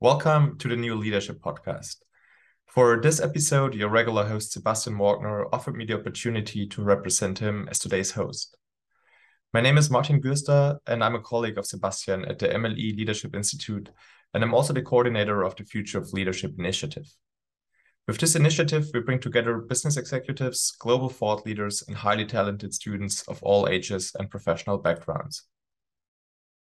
Welcome to the New Leadership Podcast. For this episode, your regular host Sebastian Wagner offered me the opportunity to represent him as today's host. My name is Martin Bürster, and I'm a colleague of Sebastian at the MLE Leadership Institute, and I'm also the coordinator of the Future of Leadership initiative. With this initiative, we bring together business executives, global thought leaders, and highly talented students of all ages and professional backgrounds.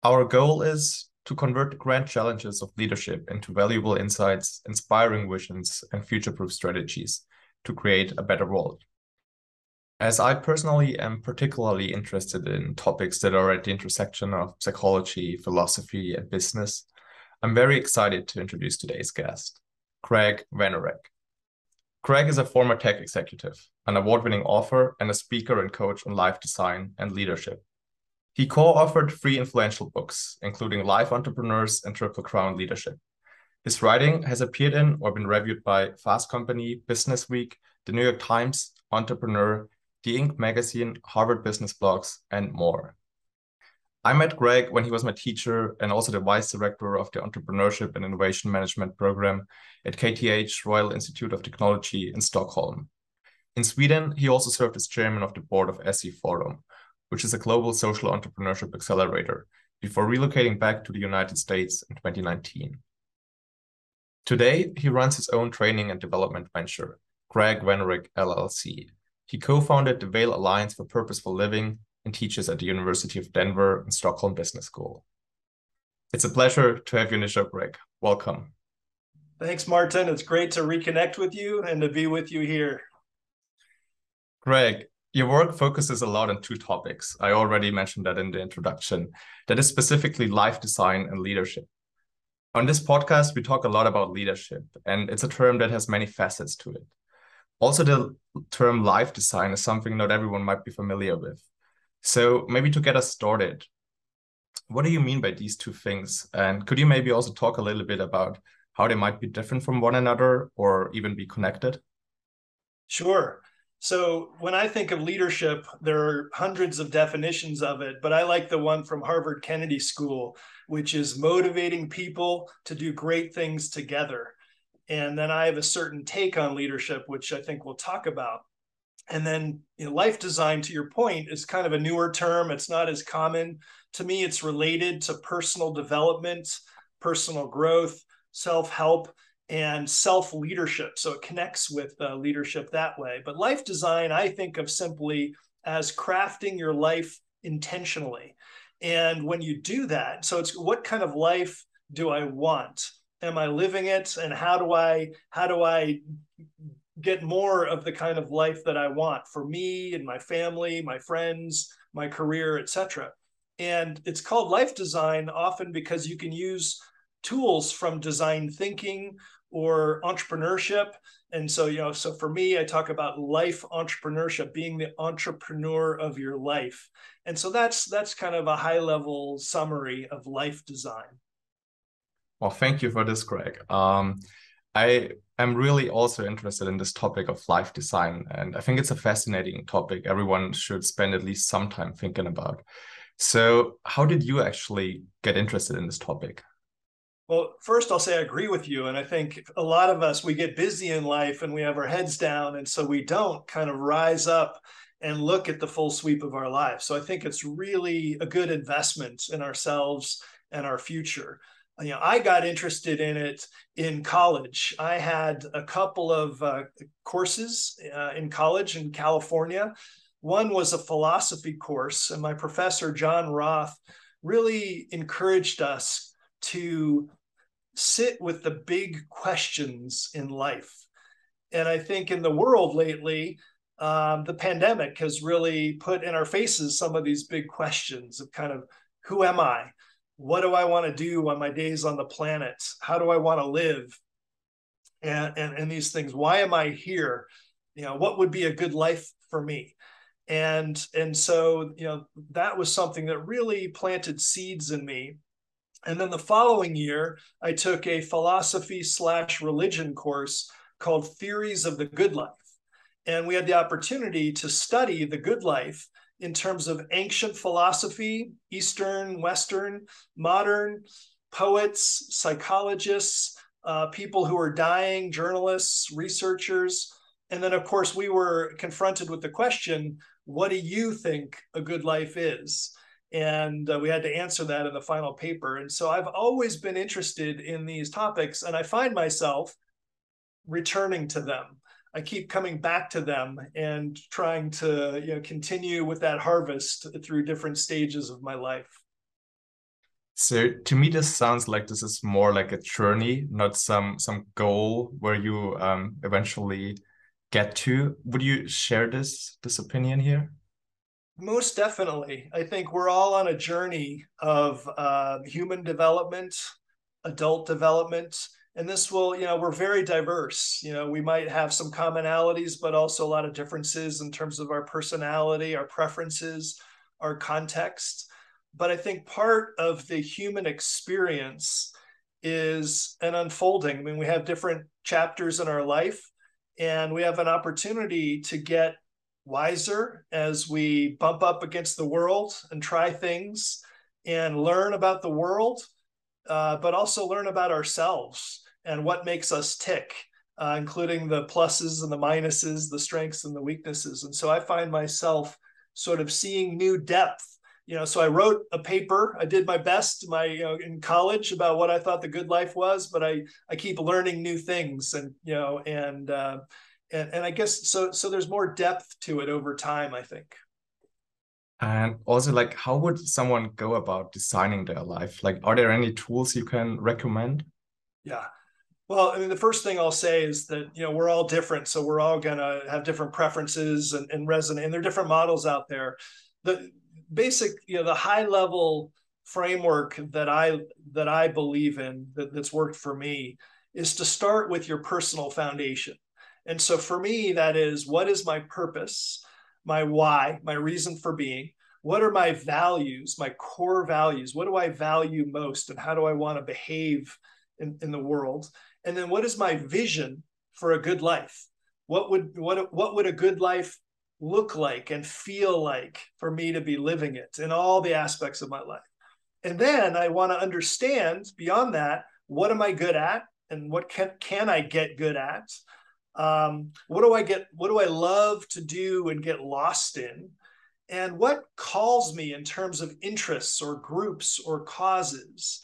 Our goal is to convert the grand challenges of leadership into valuable insights, inspiring visions, and future proof strategies to create a better world. As I personally am particularly interested in topics that are at the intersection of psychology, philosophy, and business, I'm very excited to introduce today's guest, Greg Vanourek. Greg is a former tech executive, an award winning author, and a speaker and coach on life design and leadership. He co authored three influential books, including Life Entrepreneurs and Triple Crown Leadership. His writing has appeared in or been reviewed by Fast Company, Business Week, The New York Times, Entrepreneur, The Inc. magazine, Harvard Business Blogs, and more. I met Greg when he was my teacher and also the vice director of the Entrepreneurship and Innovation Management program at KTH Royal Institute of Technology in Stockholm. In Sweden, he also served as chairman of the board of SE Forum, which is a global social entrepreneurship accelerator, before relocating back to the United States in 2019. Today, he runs his own training and development venture, Greg Vanourek LLC. He co founded the Vail Alliance for Purposeful Living and teaches at the University of Denver and Stockholm Business School. It's a pleasure to have you show, Greg. Welcome. Thanks, Martin. It's great to reconnect with you and to be with you here. Greg, your work focuses a lot on two topics. I already mentioned that in the introduction. That is specifically life design and leadership. On this podcast, we talk a lot about leadership, and it's a term that has many facets to it. Also, the term life design is something not everyone might be familiar with. So, maybe to get us started, what do you mean by these two things? And could you maybe also talk a little bit about how they might be different from one another or even be connected? Sure. So when I think of leadership, there are hundreds of definitions of it, but I like the one from Harvard Kennedy School, which is motivating people to do great things together. And then I have a certain take on leadership, which I think we'll talk about. And then you know, life design, to your point, is kind of a newer term. It's not as common. To me, it's related to personal development, personal growth, self help and self leadership. So it connects with uh, leadership that way. But life design, I think of simply as crafting your life intentionally. And when you do that, so it's what kind of life do I want? Am I living it? And how do I how do I get more of the kind of life that I want for me and my family, my friends, my career, etc. And it's called life design often because you can use tools from design thinking or entrepreneurship. And so, you know, so for me, I talk about life entrepreneurship, being the entrepreneur of your life. And so that's that's kind of a high level summary of life design. Well, thank you for this, Greg. Um, I am really also interested in this topic of life design, and I think it's a fascinating topic. Everyone should spend at least some time thinking about. So, how did you actually get interested in this topic? Well, first, I'll say I agree with you. And I think a lot of us, we get busy in life and we have our heads down. And so we don't kind of rise up and look at the full sweep of our lives. So I think it's really a good investment in ourselves and our future. You know, I got interested in it in college. I had a couple of uh, courses uh, in college in California. One was a philosophy course, and my professor, John Roth, really encouraged us to sit with the big questions in life. And I think in the world lately, um, the pandemic has really put in our faces some of these big questions of kind of who am I? What do I want to do on my days on the planet? How do I want to live? And, and, and these things. Why am I here? You know, what would be a good life for me? And and so you know that was something that really planted seeds in me and then the following year, I took a philosophy slash religion course called Theories of the Good Life. And we had the opportunity to study the good life in terms of ancient philosophy, Eastern, Western, modern, poets, psychologists, uh, people who are dying, journalists, researchers. And then, of course, we were confronted with the question what do you think a good life is? And uh, we had to answer that in the final paper. And so I've always been interested in these topics, and I find myself returning to them. I keep coming back to them and trying to you know continue with that harvest through different stages of my life. So to me, this sounds like this is more like a journey, not some some goal where you um, eventually get to. Would you share this this opinion here? Most definitely. I think we're all on a journey of uh, human development, adult development, and this will, you know, we're very diverse. You know, we might have some commonalities, but also a lot of differences in terms of our personality, our preferences, our context. But I think part of the human experience is an unfolding. I mean, we have different chapters in our life, and we have an opportunity to get wiser as we bump up against the world and try things and learn about the world, uh, but also learn about ourselves and what makes us tick, uh, including the pluses and the minuses, the strengths and the weaknesses. And so I find myself sort of seeing new depth. You know so i wrote a paper. I did my best my you know in college about what i thought the good life was but i i keep learning new things and you know and uh and, and i guess so so there's more depth to it over time i think. And also like how would someone go about designing their life? Like are there any tools you can recommend? Yeah well, I mean, the first thing I'll say is that you know we're all different, so we're all gonna have different preferences and, and resonate. And there are different models out there. The basic, you know, the high level framework that I that I believe in that, that's worked for me is to start with your personal foundation. And so for me, that is what is my purpose, my why, my reason for being? What are my values, my core values? What do I value most and how do I want to behave in, in the world? And then what is my vision for a good life? What would what what would a good life look like and feel like for me to be living it in all the aspects of my life. And then I want to understand beyond that, what am I good at and what can, can I get good at? Um, what do I get? What do I love to do and get lost in? And what calls me in terms of interests or groups or causes?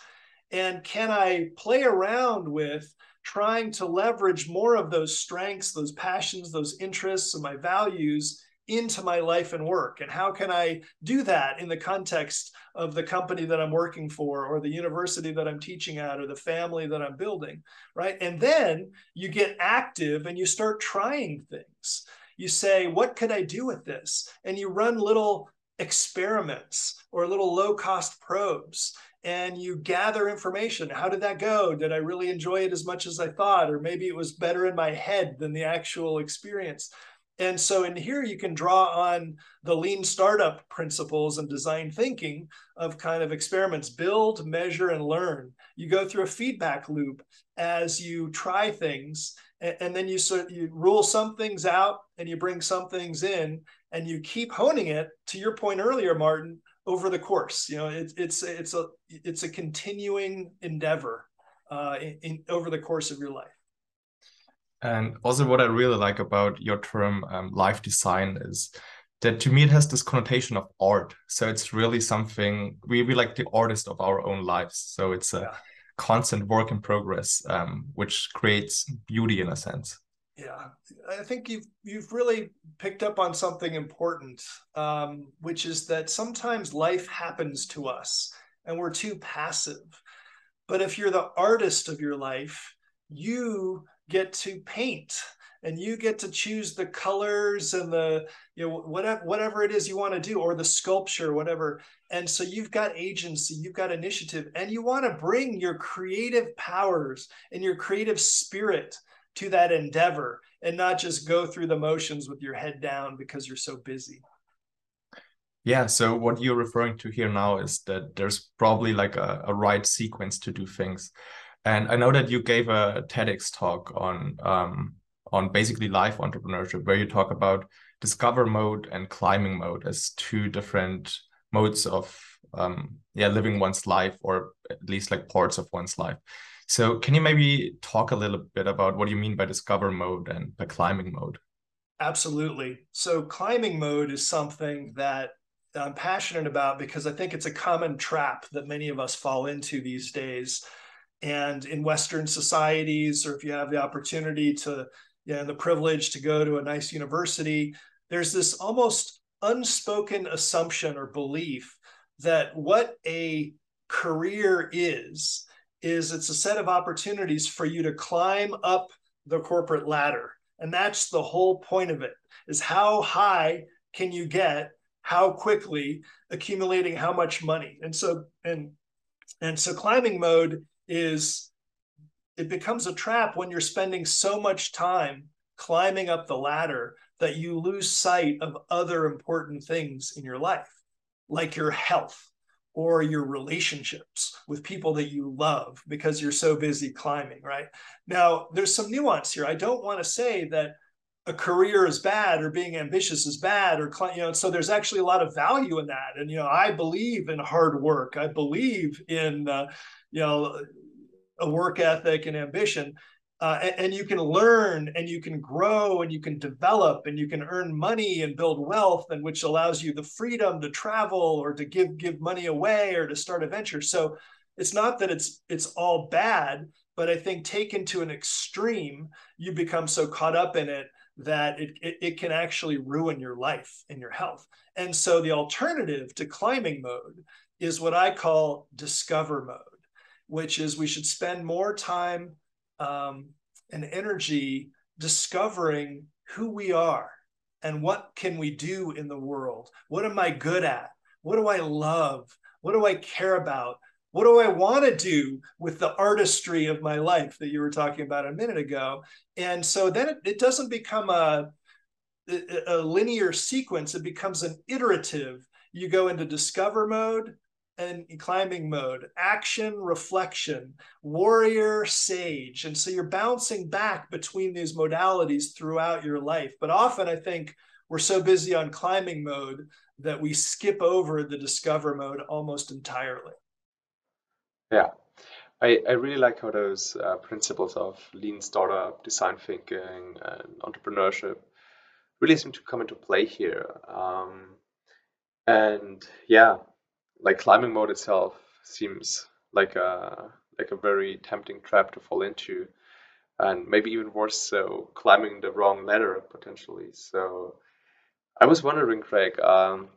And can I play around with trying to leverage more of those strengths, those passions, those interests, and my values into my life and work. And how can i do that in the context of the company that i'm working for or the university that i'm teaching at or the family that i'm building right? And then you get active and you start trying things. You say what could i do with this? And you run little experiments or little low cost probes and you gather information. How did that go? Did I really enjoy it as much as I thought? Or maybe it was better in my head than the actual experience. And so in here, you can draw on the lean startup principles and design thinking of kind of experiments, build, measure, and learn. You go through a feedback loop as you try things, and, then you sort you rule some things out and you bring some things in, and you keep honing it. To your point earlier, Martin, over the course, you know, it, it's it's a it's a continuing endeavor uh, in, in over the course of your life. And also, what I really like about your term um, life design is that to me it has this connotation of art. So it's really something we we like the artist of our own lives. So it's a yeah. constant work in progress, um, which creates beauty in a sense. Yeah, I think you've you've really picked up on something important, um, which is that sometimes life happens to us and we're too passive. But if you're the artist of your life, you get to paint and you get to choose the colors and the you know whatever whatever it is you want to do or the sculpture whatever and so you've got agency you've got initiative and you want to bring your creative powers and your creative spirit to that endeavor and not just go through the motions with your head down because you're so busy yeah so what you're referring to here now is that there's probably like a, a right sequence to do things and I know that you gave a TEDx talk on um, on basically life entrepreneurship, where you talk about discover mode and climbing mode as two different modes of um, yeah living one's life or at least like parts of one's life. So can you maybe talk a little bit about what do you mean by discover mode and by climbing mode? Absolutely. So climbing mode is something that I'm passionate about because I think it's a common trap that many of us fall into these days. And in Western societies, or if you have the opportunity to, you know, the privilege to go to a nice university, there's this almost unspoken assumption or belief that what a career is, is it's a set of opportunities for you to climb up the corporate ladder. And that's the whole point of it is how high can you get how quickly accumulating how much money and so and and so climbing mode is it becomes a trap when you're spending so much time climbing up the ladder that you lose sight of other important things in your life like your health or your relationships with people that you love because you're so busy climbing right? Now there's some nuance here. I don't want to say that a career is bad or being ambitious is bad or you know so there's actually a lot of value in that. And you know i believe in hard work. I believe in uh, you know a work ethic and ambition uh, and, you can learn and you can grow and you can develop and you can earn money and build wealth and which allows you the freedom to travel or to give give money away or to start a venture so it's not that it's it's all bad but i think taken to an extreme you become so caught up in it that it, it, it, can actually ruin your life and your health. And so the alternative to climbing mode is what I call discover mode, which is we should spend more time um, and energy discovering who we are and what can we do in the world. What am I good at? What do I love? What do I care about? What do I want to do with the artistry of my life that you were talking about a minute ago? And so then it, it doesn't become a, a linear sequence, it becomes an iterative. You go into discover mode, and climbing mode, action, reflection, warrior, sage. And so you're bouncing back between these modalities throughout your life. But often I think we're so busy on climbing mode that we skip over the discover mode almost entirely. Yeah, I, I really like how those uh, principles of lean startup, design thinking, and entrepreneurship really seem to come into play here. Um, and yeah, like climbing mode itself seems like a like a very tempting trap to fall into, and maybe even worse so, climbing the wrong ladder potentially. So, I was wondering, Greg, um,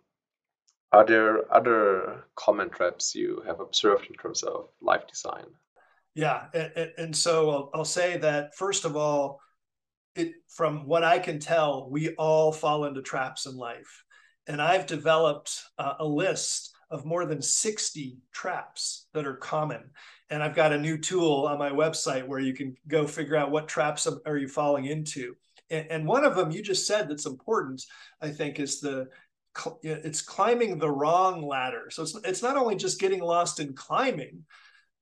are there other common traps you have observed in terms of life design? Yeah, and, and so I'll, I'll, say that first of all, it from what I can tell, we all fall into traps in life, and I've developed uh, a list of more than 60 traps that are common. And I've got a new tool on my website where you can go figure out what traps are you falling into. And, and one of them you just said that's important, I think, is the it's climbing the wrong ladder. So it's it's not only just getting lost in climbing,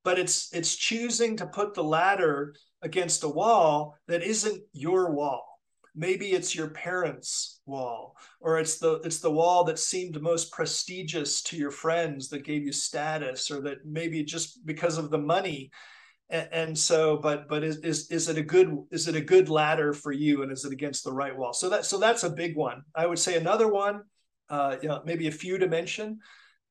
but it's it's choosing to put the ladder against a wall that isn't your wall. Maybe it's your parents' wall, or it's the it's the wall that seemed most prestigious to your friends that gave you status, or that maybe just because of the money. And, so, but but is, is is it a good is it a good ladder for you, and is it against the right wall? So that so that's a big one. I would say another one uh, you know, maybe a few to mention.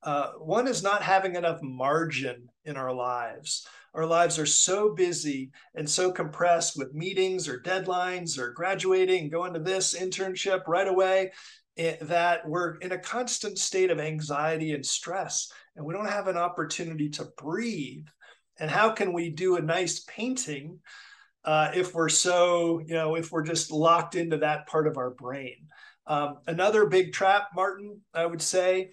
Uh, one is not having enough margin in our lives. Our lives are so busy and so compressed with meetings or deadlines or graduating, going to this internship right away, eh, that we're in a constant state of anxiety and stress, and we don't have an opportunity to breathe. And how can we do a nice painting uh, if we're so, you know, if we're just locked into that part of our brain? Um, another big trap, Martin, I would say,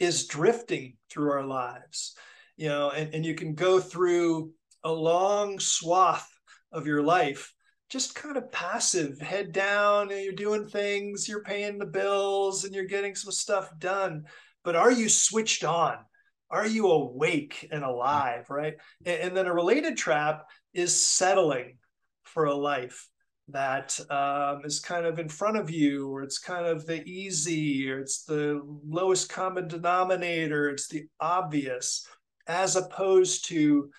is drifting through our lives. You know, and, and you can go through a long swath of your life just kind of passive, head down, and you're doing things, you're paying the bills, and you're getting some stuff done. But are you switched on? Are you awake and alive? Right. And, and then a related trap is settling for a life that um, is kind of in front of you, or it's kind of the easy, or it's the lowest common denominator, it's the obvious, as opposed to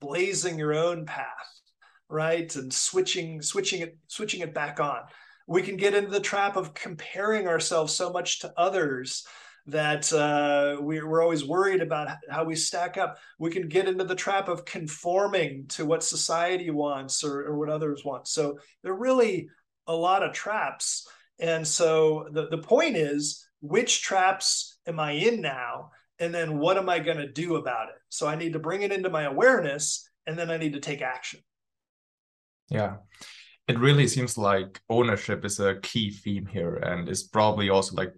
blazing your own path, right? And switching, switching it, switching it back on. We can get into the trap of comparing ourselves so much to others that uh, we, are always worried about how we stack up. We can get into the trap of conforming to what society wants or, or what others want. So there are really a lot of traps. And so the, the point is, which traps am I in now? And then what am I going to do about it? So I need to bring it into my awareness and then I need to take action. Yeah. It really seems like ownership is a key theme here and is probably also like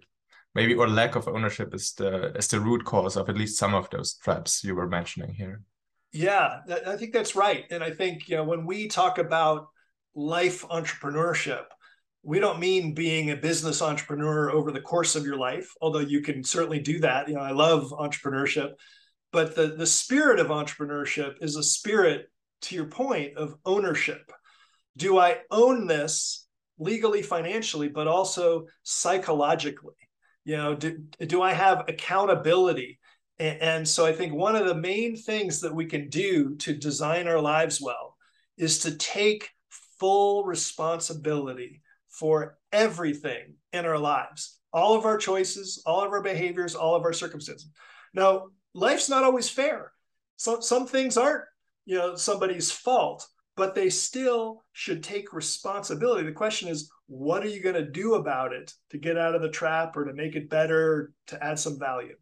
maybe or lack of ownership is the is the root cause of at least some of those traps you were mentioning here yeah i think that's right and i think you know when we talk about life entrepreneurship we don't mean being a business entrepreneur over the course of your life although you can certainly do that. You know i love entrepreneurship but the the spirit of entrepreneurship is a spirit to your point of ownership. Do i own this legally financially but also psychologically? You know do, do i have accountability? And, and so i think one of the main things that we can do to design our lives well is to take full responsibility for everything in our lives all of our choices all of our behaviors all of our circumstances now life's not always fair so some things aren't you know somebody's fault but they still should take responsibility. The question is, what are you going to do about it to get out of the trap or to make it better, to add some value?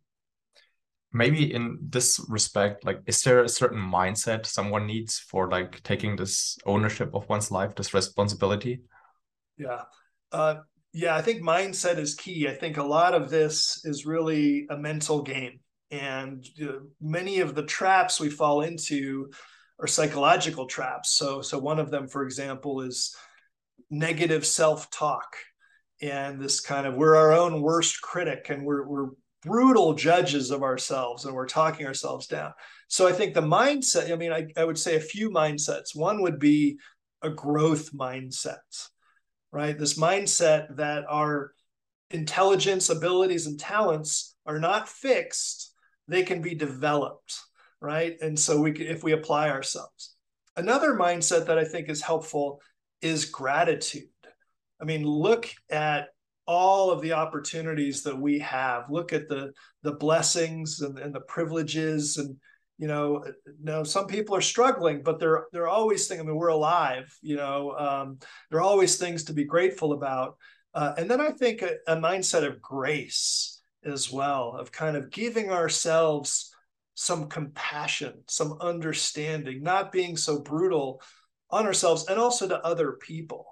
Maybe in this respect, like, is there a certain mindset someone needs for like taking this ownership of one's life, this responsibility? Yeah. Uh, yeah, I think mindset is key. I think a lot of this is really a mental game. And uh, many of the traps we fall into are psychological traps. So, so one of them, for example, is negative self-talk, and this kind of we're our own worst critic, and we're we're brutal judges of ourselves, and we're talking ourselves down. So, I think the mindset. I mean, I, I would say a few mindsets. One would be a growth mindset, right? This mindset that our intelligence, abilities, and talents are not fixed; they can be developed right? And so we can if we apply ourselves. Another mindset that I think is helpful is gratitude. I mean, look at all of the opportunities that we have. Look at the the blessings and, and the privileges and you know, now some people are struggling, but they're they're always thinking, I mean, we're alive. You know, um, there are always things to be grateful about. Uh, and then I think a, a mindset of grace as well, of kind of giving ourselves some compassion, some understanding, not being so brutal on ourselves and also to other people.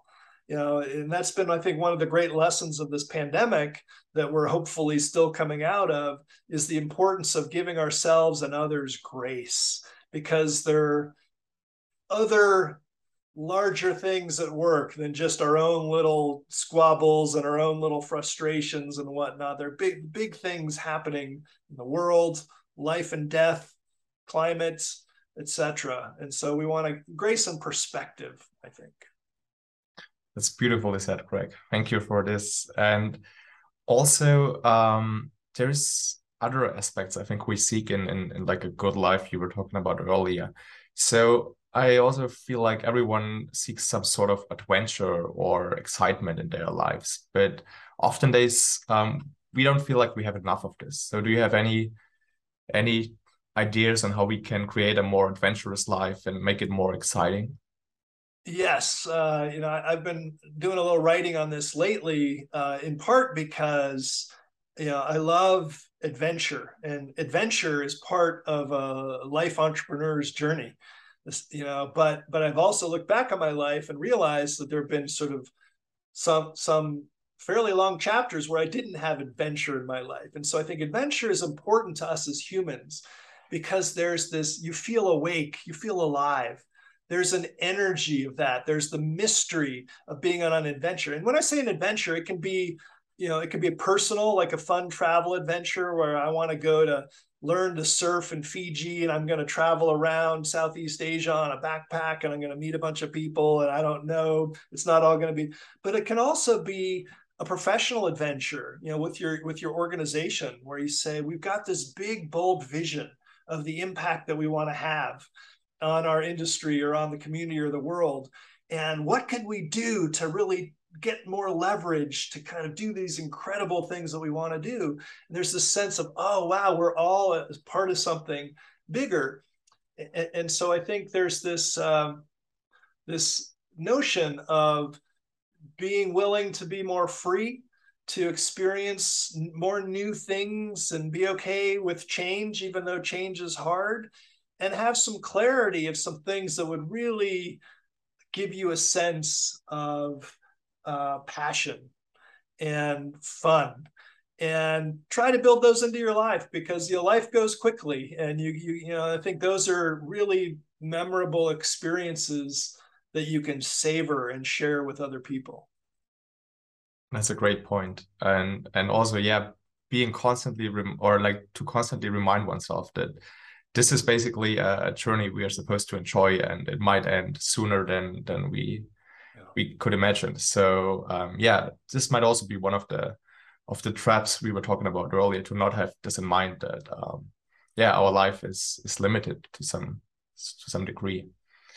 You know, and that's been, I think, one of the great lessons of this pandemic that we're hopefully still coming out of is the importance of giving ourselves and others grace because there are other larger things at work than just our own little squabbles and our own little frustrations and whatnot. There are big, big things happening in the world, life and death, climate, etc. And so we want to grace and perspective, I think. That's beautifully said, Greg. Thank you for this. And also, um, there's other aspects I think we seek in, in, in like a good life you were talking about earlier. So I also feel like everyone seeks some sort of adventure or excitement in their lives, but often days um, we don't feel like we have enough of this. So do you have any any ideas on how we can create a more adventurous life and make it more exciting? Yes, uh, you know, I, have been doing a little writing on this lately, uh, in part because you know I love adventure, and adventure is part of a life entrepreneur's journey. This, you know, but but I've also looked back on my life and realized that there have been sort of some some fairly long chapters where I didn't have adventure in my life. And so I think adventure is important to us as humans because there's this, you feel awake, you feel alive. There's an energy of that. There's the mystery of being on an adventure. And when I say an adventure, it can be you know, it could be a personal, like a fun travel adventure where I want to go to learn to surf in Fiji and I'm going to travel around Southeast Asia on a backpack and I'm going to meet a bunch of people and I don't know. It's not all going to be, but it can also be a professional adventure, you know, with your with your organization where you say we've got this big bold vision of the impact that we want to have on our industry or on the community or the world? And what can we do to really get more leverage to kind of do these incredible things that we want to do? And there's this sense of oh wow we're all part of something bigger. And, and so i think there's this um, this notion of being willing to be more free to experience more new things and be okay with change even though change is hard and have some clarity of some things that would really give you a sense of uh, passion and fun and try to build those into your life because your life goes quickly and you you you know I think those are really memorable experiences that you can savor and share with other people. That's a great. And and also yeah, being constantly rem- or like to constantly remind oneself that this is basically a, journey we are supposed to enjoy and it might end sooner than than we we could imagine. So um, yeah, this might also be one of the of the traps we were talking about earlier to not have this in mind that um, yeah, our life is is limited to some to some degree.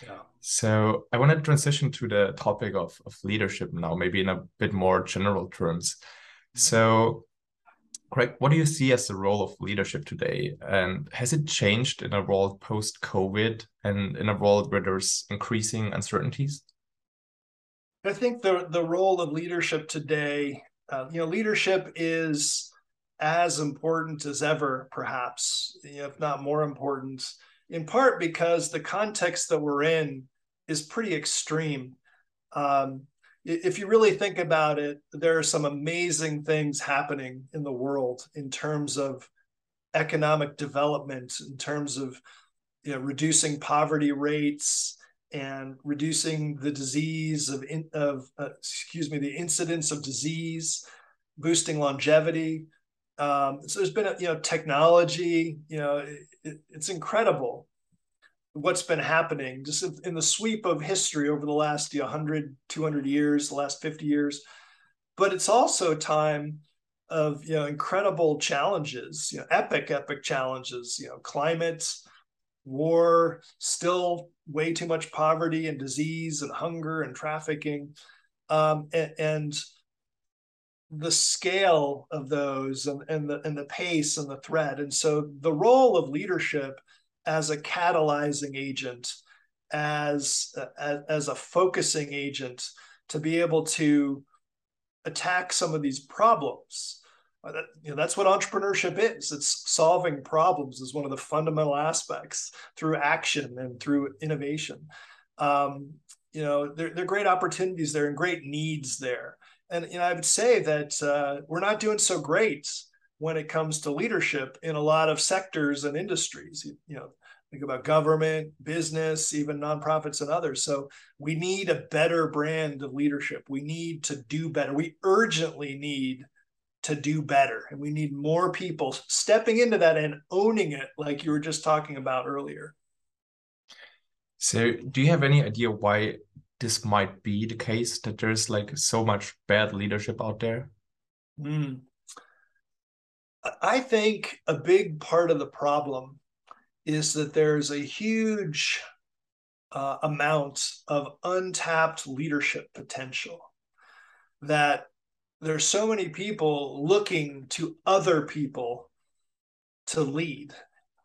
Yeah. So I want to transition to the topic of, of leadership now, maybe in a bit more general terms. Mm-hmm. So, Greg, what do you see as the role of leadership today? And has it changed in a world post COVID and in a world where there's increasing uncertainties? I think the the role of leadership today, uh, you know, leadership is as important as ever, perhaps, if not more important, in part because the context that we're in is pretty extreme. Um, if you really think about it, there are some amazing things happening in the world in terms of economic development, in terms of you know, reducing poverty rates, and reducing the disease of, of uh, excuse me, the incidence of disease, boosting longevity. Um, so there's been a, you know technology, you know, it, it's incredible what's been happening just in the sweep of history over the last you know, 100 200 years the last 50 years but it's also a time of you know incredible challenges you know epic epic challenges you know climate war, still way too much poverty and disease and hunger and trafficking. Um, and, and, the scale of those and, and the and the pace and the threat. And so the role of leadership as a catalyzing agent, as, as, as a focusing agent to be able to attack some of these problems uh, you know, that's what entrepreneurship is. It's solving problems is one of the fundamental aspects through action and through innovation. Um, you know, there, there are great opportunities there and great needs there. And you know, I would say that uh, we're not doing so great when it comes to leadership in a lot of sectors and industries. You, you know, think about government, business, even nonprofits and others. So we need a better brand of leadership. We need to do better. We urgently need to do better. And we need more people stepping into that and owning it, like you were just talking about earlier. So, do you have any idea why this might be the case that there's like so much bad leadership out there? Mm. I think a big part of the problem is that there's a huge uh, amount of untapped leadership potential that there's so many people looking to other people to lead.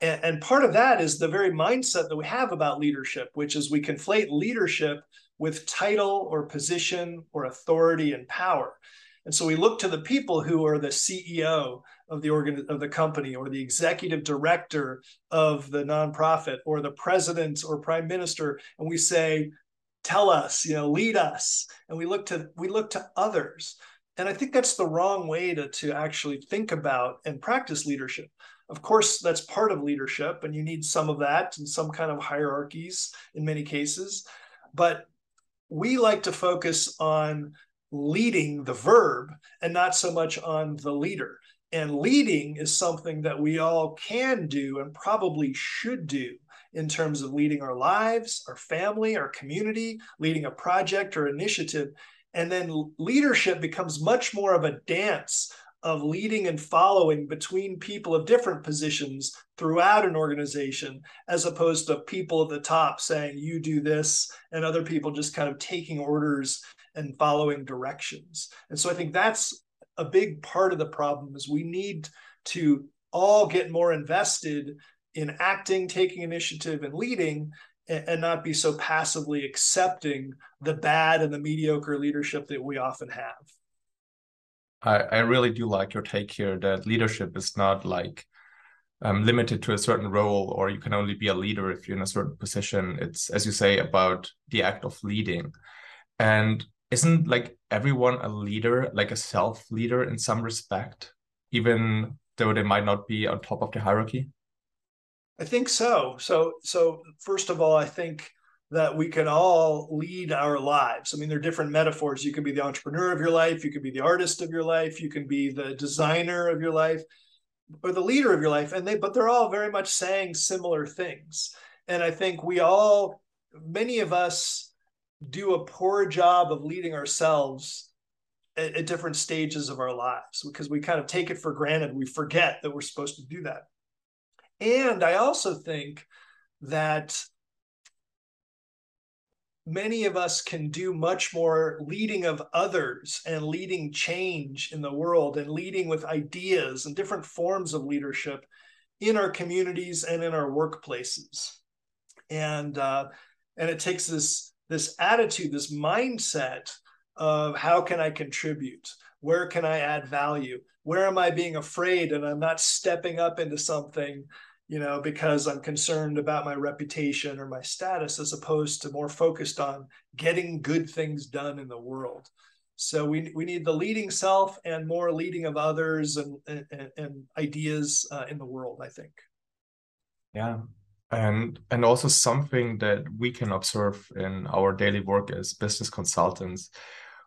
And, and, part of that is the very mindset that we have about leadership, which is we conflate leadership with title or position or authority and power. And so we look to the people who are the CEO of the organ of the company or the executive director of the nonprofit or the president or prime minister and we say tell us you know lead us and we look to we look to others and I think that's the wrong way to, to actually think about and practice leadership. Of course, that's part of leadership, and you need some of that and some kind of hierarchies in many cases. But we like to focus on leading the verb and not so much on the leader. And leading is something that we all can do and probably should do in terms of leading our lives, our family, our community, leading a project or initiative. And then leadership becomes much more of a dance of leading and following between people of different positions throughout an organization, as opposed to people at the top saying, you do this, and other people just kind of taking orders and following directions. And so I think that's a big part of the problem is we need to all get more invested in acting, taking initiative, and leading, and, not be so passively accepting the bad and the mediocre leadership that we often have. I, I really do like your take here that leadership is not like um, limited to a certain role or you can only be a leader if you're in a certain position. It's, as you say, about the act of leading. And isn't like everyone a leader, like a self leader in some respect, even though they might not be on top of the hierarchy? I think so. So, so first of all, I think that we can all lead our lives. I mean, there are different metaphors. You can be the entrepreneur of your life, you can be the artist of your life, you can be the designer of your life, or the leader of your life. And they, but they're all very much saying similar things. And I think we all, many of us, do a poor job of leading ourselves at, at different stages of our lives because we kind of take it for granted. We forget that we're supposed to do that. And I also think that many of us can do much more leading of others and leading change in the world and leading with ideas and different forms of leadership in our communities and in our workplaces and uh, and it takes this this attitude this mindset of how can i contribute where can i add value where am i being afraid and i'm not stepping up into something you know, because I'm concerned about my reputation or my status, as opposed to more focused on getting good things done in the world. So we, we need the leading self and more leading of others and, and, and ideas uh, in the world, I think. Yeah. And, and also something that we can observe in our daily work as business consultants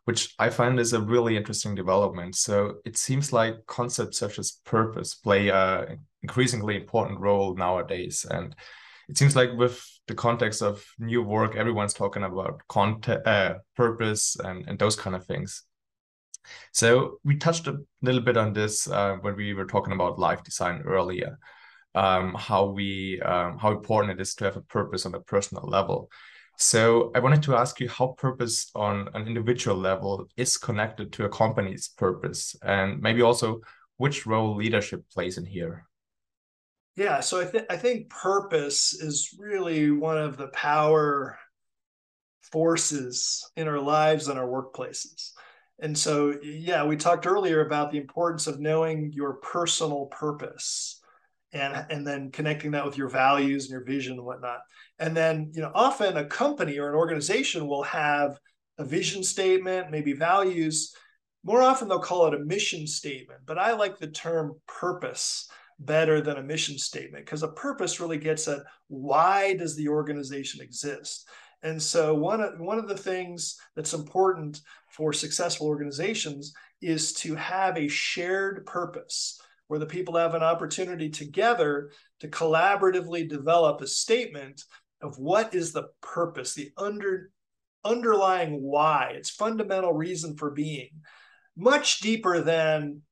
which I find is a really interesting development. So it seems like concepts such as purpose play a increasingly important role nowadays. And it seems like with the context of new work, everyone's talking about content, uh, purpose and, and those kind of things. So we touched a little bit on this uh, when we were talking about life design earlier, um, how we um, how important it is to have a purpose on a personal level. So I wanted to ask you how purpose on an individual level is connected to a company's purpose, and maybe also which role leadership plays in here. Yeah, so I think I think purpose is really one of the power forces in our lives and our workplaces. And so, yeah, we talked earlier about the importance of knowing your personal purpose and and then connecting that with your values and your vision and whatnot. And then, you know, often a company or an organization will have a vision statement, maybe values. More often they'll call it a mission statement, but I like the term purpose better than a mission statement because a purpose really gets at why does the organization exist? And so one of, one of the things that's important for successful organizations is to have a shared purpose where the people have an opportunity together to collaboratively develop a statement of what is the purpose, the under underlying why, its fundamental reason for being, much deeper than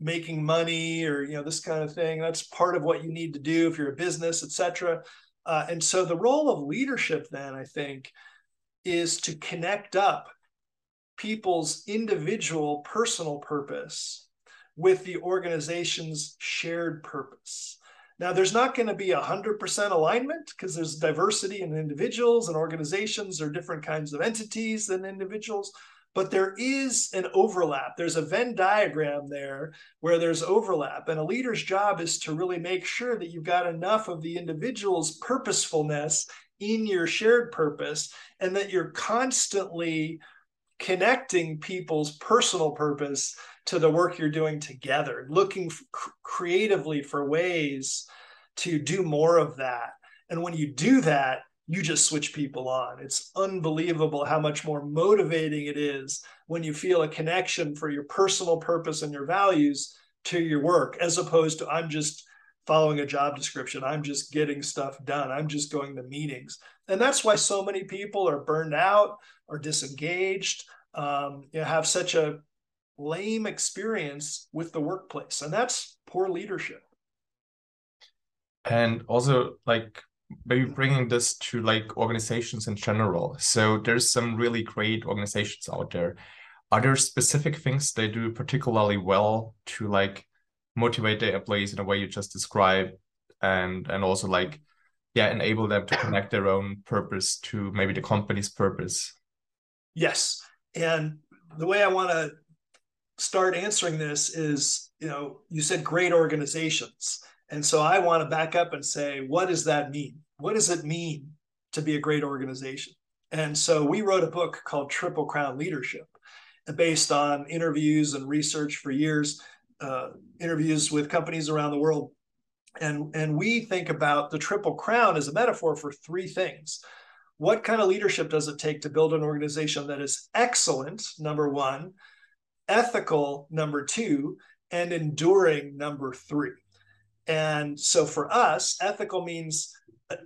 making money or you know this kind of thing. That's part of what you need to do if you're a business, etc. Uh, and so the role of leadership, then I think, is to connect up people's individual personal purpose with the organization's shared purpose. Now, there's not going to be 100% alignment because there's diversity in individuals and organizations or different kinds of entities than individuals, but there is an overlap. There's a Venn diagram there where there's overlap. And a leader's job is to really make sure that you've got enough of the individual's purposefulness in your shared purpose and that you're constantly connecting people's personal purpose to the work you're doing together, looking creatively for ways to do more of that. And when you do that, you just switch people on. It's unbelievable how much more motivating it is when you feel a connection for your personal purpose and your values to your work, as opposed to I'm just following a job description. I'm just getting stuff done. I'm just going to meetings. And that's why so many people are burned out or disengaged, um, you know, have such a lame experience with the workplace. And that's poor leadership. And also, like, maybe bringing this to like organizations in general. So there's some really great organizations out there. Are there specific things they do particularly well to like motivate their employees in a way you just described and and also like yeah enable them to connect their own purpose to maybe the company's purpose. Yes. And the way i want to start answering this is you know you said great organizations. And so i want to back up and say what does that mean? What does it mean to be a great organization? And so we wrote a book called triple crown leadership based on interviews and research for years uh, interviews with companies around the world. And, and we think about the Triple Crown as a metaphor for three things. What kind of leadership does it take to build an organization that is excellent, number one, ethical, number two, and enduring, number three? And so for us, ethical means uh,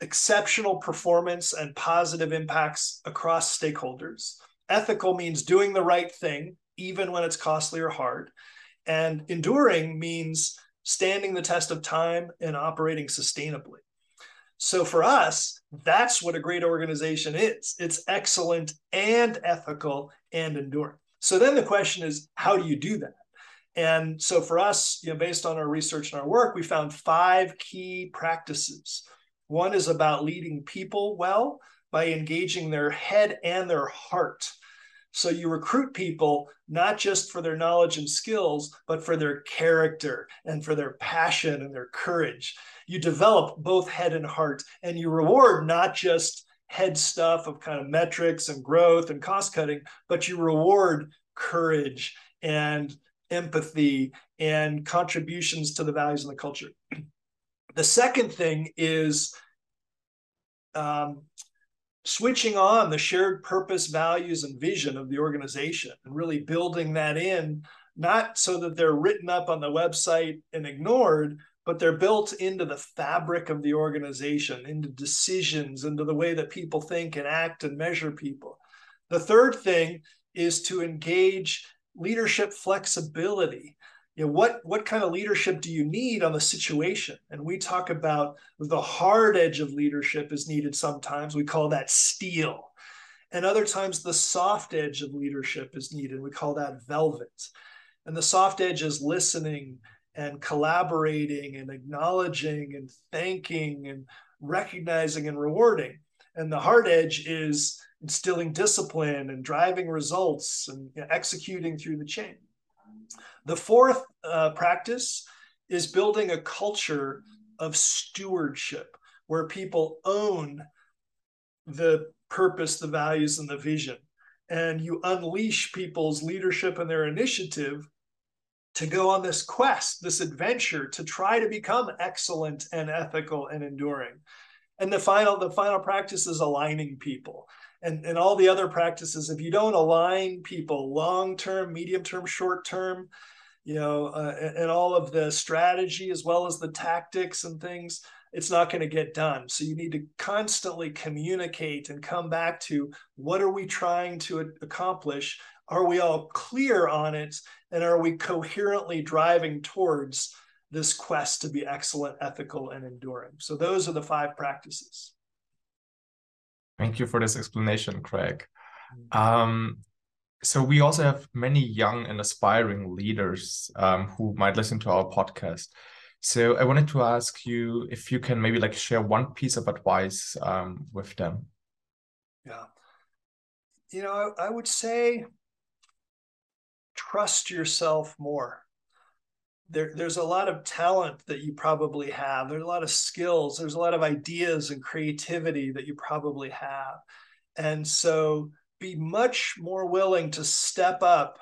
exceptional performance and positive impacts across stakeholders. Ethical means doing the right thing, even when it's costly or hard. And enduring means standing the test of time and operating sustainably. So for us, that's what a great organization is. It's excellent and ethical and enduring. So then the question is, how do you do that? And so for us, you know, based on our research and our work, we found five key practices. One is about leading people well by engaging their head and their heart. So you recruit people not just for their knowledge and skills, but for their character and for their passion and their courage. You develop both head and heart, and you reward not just head stuff of kind of metrics and growth and cost cutting, but you reward courage and empathy and contributions to the values and the culture. The second thing is um, switching on the shared purpose, values, and vision of the organization and really building that in, not so that they're written up on the website and ignored, but they're built into the fabric of the organization, into decisions, into the way that people think and act and measure people. The third thing is to engage leadership flexibility you know what what kind of leadership do you need on the situation? And we talk about the hard edge of leadership is needed sometimes. We call that steel. And other times the soft edge of leadership is needed. We call that velvet. And the soft edge is listening and collaborating and acknowledging and thanking and recognizing and rewarding. And the hard edge is instilling discipline and driving results and executing through the chain the fourth uh, practice is building a culture of stewardship where people own the purpose, the values, and the vision. And you unleash people's leadership and their initiative to go on this quest, this adventure to try to become excellent and ethical and enduring. And the final, the final practice is aligning people. And, and all the other practices, if you don't align people long term, medium term, short term, you know, uh, and all of the strategy as well as the tactics and things, it's not going to get done. So you need to constantly communicate and come back to what are we trying to accomplish? Are we all clear on it? And are we coherently driving towards this quest to be excellent, ethical, and enduring? So those are the five practices. Thank you for this explanation, Greg. Mm-hmm. Um, so we also have many young and aspiring leaders um, who might listen to our podcast. So I wanted to ask you if you can maybe like share one piece of advice um, with them. Yeah. You know, I, I would say trust yourself more. There, there's a lot of talent that you probably have. There's a lot of skills. There's a lot of ideas and creativity that you probably have. And so be much more willing to step up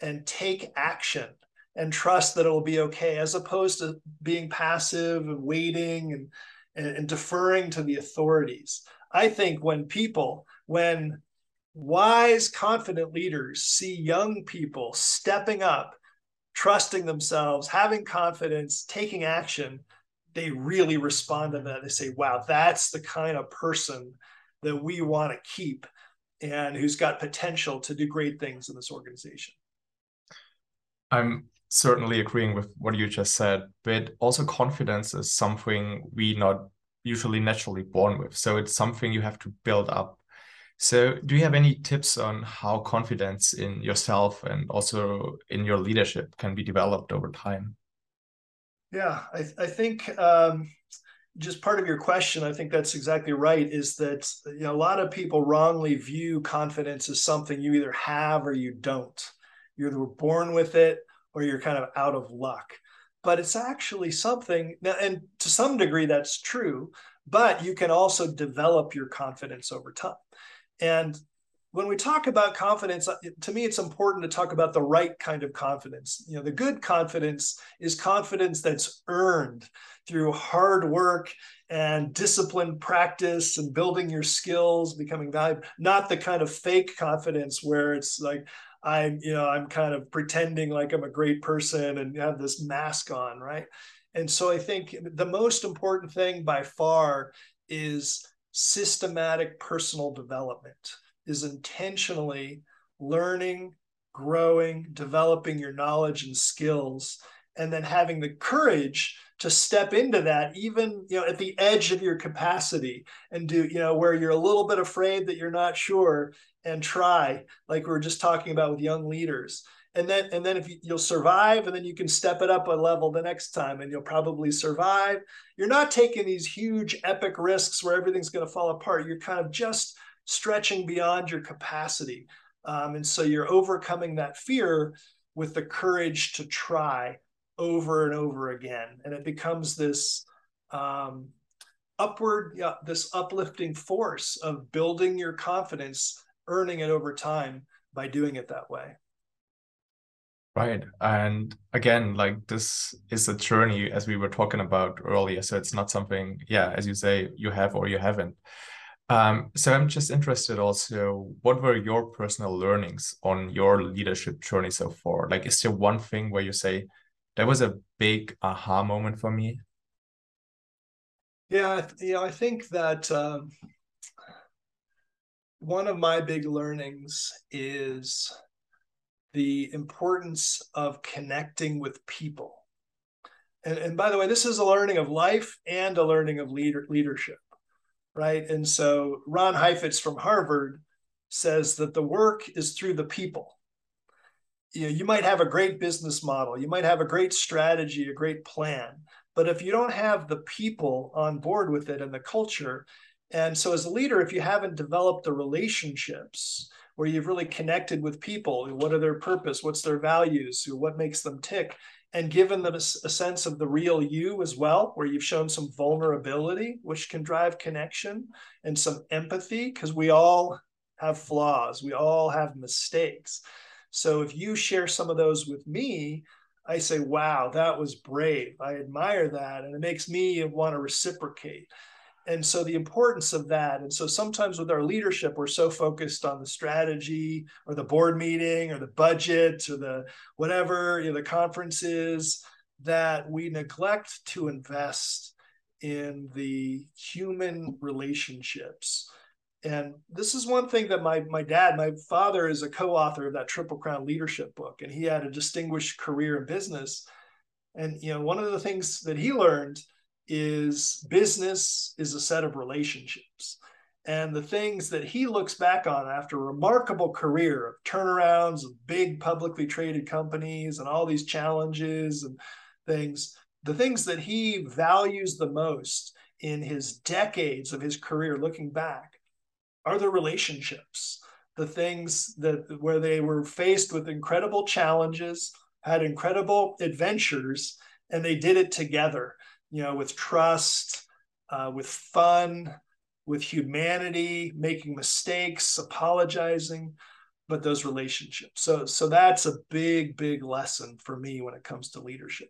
and take action and trust that it'll be okay as opposed to being passive and waiting and and, and deferring to the authorities. I think when people, when wise, confident leaders see young people stepping up, trusting themselves, having confidence, taking action, they really respond to that. They say, wow, that's the kind of person that we want to keep and who's got potential to do great things in this organization. I'm certainly agreeing with what you just said, but also confidence is something we not usually naturally born with. So it's something you have to build up. So do you have any tips on how confidence in yourself and also in your leadership can be developed over time? Yeah, I, I think um, just part of your question, I think that's exactly right, is that you know a lot of people wrongly view confidence as something you either have or you don't. You're either born with it or you're kind of out of luck. But it's actually something, and to some degree that's true, but you can also develop your confidence over time. And when we talk about confidence uh, to me it's important to talk about the right kind of confidence. You know the good confidence is confidence that's earned through hard work and disciplined practice and building your skills becoming valuable not the kind of fake confidence where it's like i'm you know i'm kind of pretending like i'm a great person and have this mask on right? And so i think the most important thing by far is systematic personal development is intentionally learning, growing, developing your knowledge and skills, and then having the courage to step into that even you know at the edge of your capacity and do you know where you're a little bit afraid that you're not sure and try like we were just talking about with young leaders and then and then if you, you'll survive and then you can step it up a level the next time and you'll probably survive you're not taking these huge epic risks where everything's going to fall apart you're kind of just stretching beyond your capacity. Um, and so you're overcoming that fear with the courage to try over and over again. And it becomes this um, upward, yeah, this uplifting force of building your confidence, earning it over time by doing it that way. Right. And again, like this is a journey as we were talking about earlier. So it's not something, yeah, as you say, you have or you haven't. Um, so I'm just interested also, what were your personal learnings on your leadership journey so far? Like, is there one thing where you say, that was a big aha moment for me? Yeah, yeah, I think that um, one of my big learnings is the importance of connecting with people. And, and by the way, this is a learning of life and a learning of leader, leadership right? And so Ron Heifetz from Harvard says that the work is through the people. You know, you might have a great business model, you might have a great strategy, a great plan, but if you don't have the people on board with it and the culture, and so as a leader, if you haven't developed the relationships where you've really connected with people, what are their purpose, what's their values, what makes them tick, and given them a, sense of the real you as well, where you've shown some vulnerability, which can drive connection and some empathy, because we all have flaws, we all have mistakes. So if you share some of those with me, I say, wow, that was brave. I admire that. And it makes me want to reciprocate and so the importance of that and so sometimes with our leadership we're so focused on the strategy or the board meeting or the budget or the whatever you know the conferences that we neglect to invest in the human relationships. And this is one thing that my my dad my father is a co-author of that triple crown leadership book and he had a distinguished career in business. And you know one of the things that he learned is business is a set of relationships. And the things that he looks back on after a remarkable career of turnarounds of big publicly traded companies and all these challenges and things, the things that he values the most in his decades of his career looking back are the relationships the things that where they were faced with incredible challenges had incredible adventures and they did it together you know, with trust, uh, with fun, with humanity, making mistakes, apologizing, but those relationships. So, so that's a big, big lesson for me when it comes to leadership.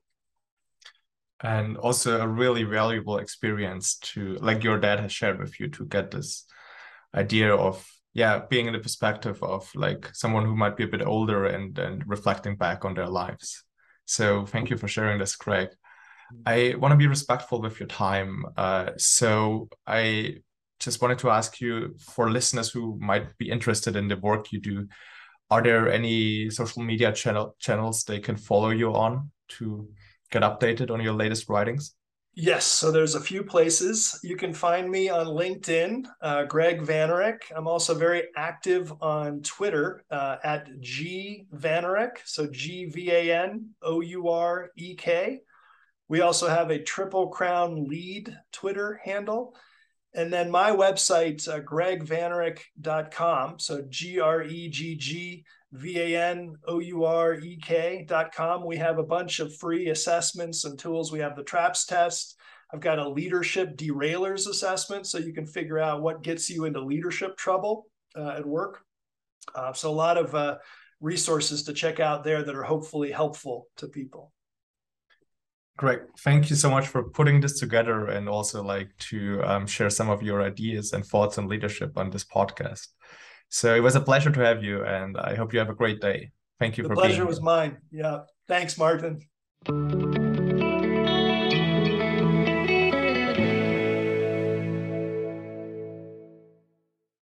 and also a really valuable experience to like your dad has shared with you to get this idea of yeah being in the perspective of like someone who might be a bit older and and reflecting back on their lives so thank you for sharing this Greg i want to be respectful with your time uh, so i just wanted to ask you for listeners who might be interested in the work you do are there any social media channel channels they can follow you on to get updated on your latest writings? Yes, so there's a few places. You can find me on LinkedIn, uh, Greg Vanourek. I'm also very active on Twitter uh, at G Vanourek, so G V A N O U R E K. We also have a Triple Crown Lead Twitter handle. And then my website, uh, greggvanourek.com. So G R E G G V-A-N-O-U-R-E-K dot com. We have a bunch of free assessments and tools. We have the TRAPS test. I've got a leadership derailers assessment so you can figure out what gets you into leadership trouble uh, at work. Uh, so a lot of uh, resources to check out there that are hopefully helpful to people. Great. Thank you so much for putting this together and also like to um, share some of your ideas and thoughts on leadership on this podcast. So it was a pleasure to have you, and I hope you have a great day. Thank you for the for pleasure was mine. Yeah. Thanks, Martin.